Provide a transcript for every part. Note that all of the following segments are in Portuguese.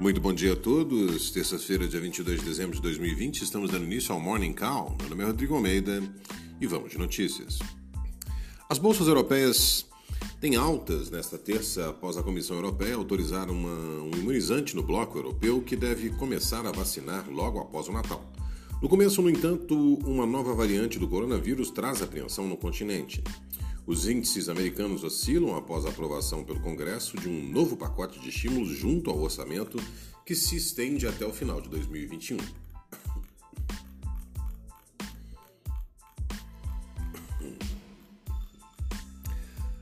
Muito bom dia a todos. Terça-feira, dia 22 de dezembro de 2020, estamos dando início ao Morning Call. Meu nome é Rodrigo Almeida e vamos de notícias. As bolsas europeias têm altas nesta terça após a Comissão Europeia autorizar uma, um imunizante no bloco europeu que deve começar a vacinar logo após o Natal. No começo, no entanto, uma nova variante do coronavírus traz apreensão no continente. Os índices americanos oscilam após a aprovação pelo Congresso de um novo pacote de estímulos junto ao orçamento que se estende até o final de 2021.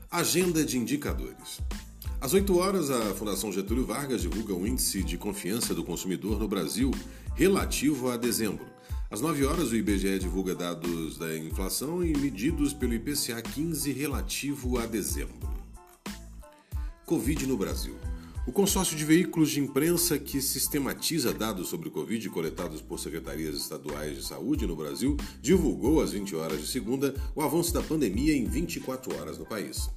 Agenda de indicadores. Às 8 horas, a Fundação Getúlio Vargas divulga o índice de confiança do consumidor no Brasil relativo a dezembro. Às 9 horas, o IBGE divulga dados da inflação e medidos pelo IPCA 15 relativo a dezembro. Covid no Brasil. O consórcio de veículos de imprensa que sistematiza dados sobre o Covid coletados por secretarias estaduais de saúde no Brasil divulgou às 20 horas de segunda o avanço da pandemia em 24 horas no país.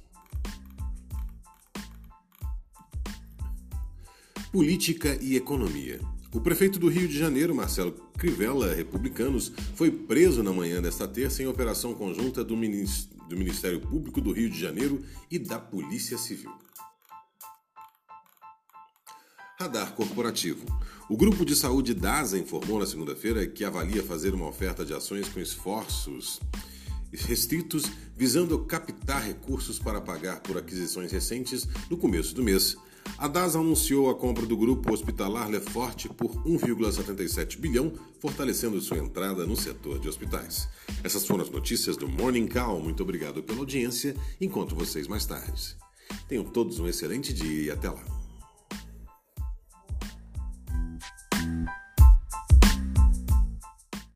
Política e economia. O prefeito do Rio de Janeiro, Marcelo Crivella, republicanos, foi preso na manhã desta terça em operação conjunta do Ministério Público do Rio de Janeiro e da Polícia Civil. Radar Corporativo. O grupo de saúde DASA informou na segunda-feira que avalia fazer uma oferta de ações com esforços restritos visando captar recursos para pagar por aquisições recentes no começo do mês. A DAS anunciou a compra do grupo hospitalar Leforte por 1,77 bilhão, fortalecendo sua entrada no setor de hospitais. Essas foram as notícias do Morning Call. Muito obrigado pela audiência. Encontro vocês mais tarde. Tenham todos um excelente dia e até lá.